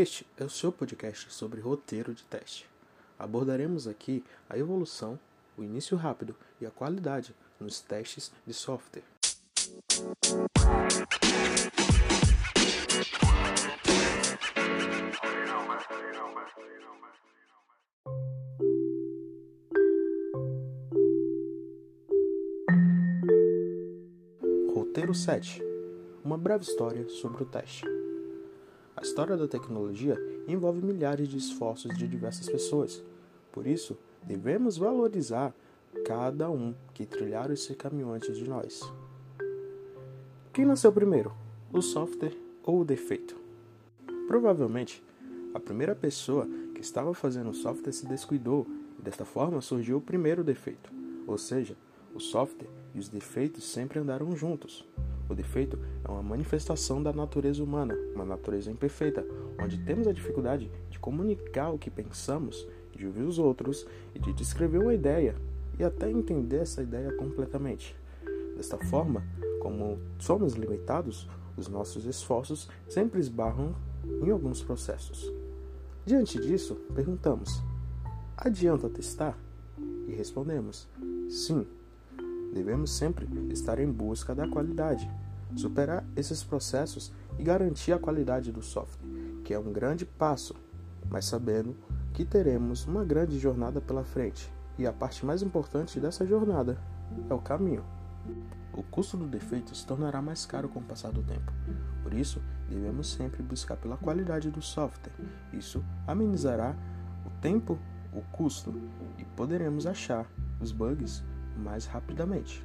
Este é o seu podcast sobre roteiro de teste. Abordaremos aqui a evolução, o início rápido e a qualidade nos testes de software. Roteiro 7 Uma breve história sobre o teste. A história da tecnologia envolve milhares de esforços de diversas pessoas. Por isso, devemos valorizar cada um que trilhar esse caminho antes de nós. Quem nasceu primeiro, o software ou o defeito? Provavelmente, a primeira pessoa que estava fazendo o software se descuidou e desta forma surgiu o primeiro defeito. Ou seja, o software e os defeitos sempre andaram juntos. O defeito é uma manifestação da natureza humana, uma natureza imperfeita, onde temos a dificuldade de comunicar o que pensamos, de ouvir os outros e de descrever uma ideia e até entender essa ideia completamente. Desta forma, como somos limitados, os nossos esforços sempre esbarram em alguns processos. Diante disso, perguntamos: adianta testar? E respondemos: sim. Devemos sempre estar em busca da qualidade, superar esses processos e garantir a qualidade do software, que é um grande passo, mas sabendo que teremos uma grande jornada pela frente e a parte mais importante dessa jornada é o caminho. O custo do defeito se tornará mais caro com o passar do tempo. Por isso, devemos sempre buscar pela qualidade do software. Isso amenizará o tempo, o custo e poderemos achar os bugs mais rapidamente.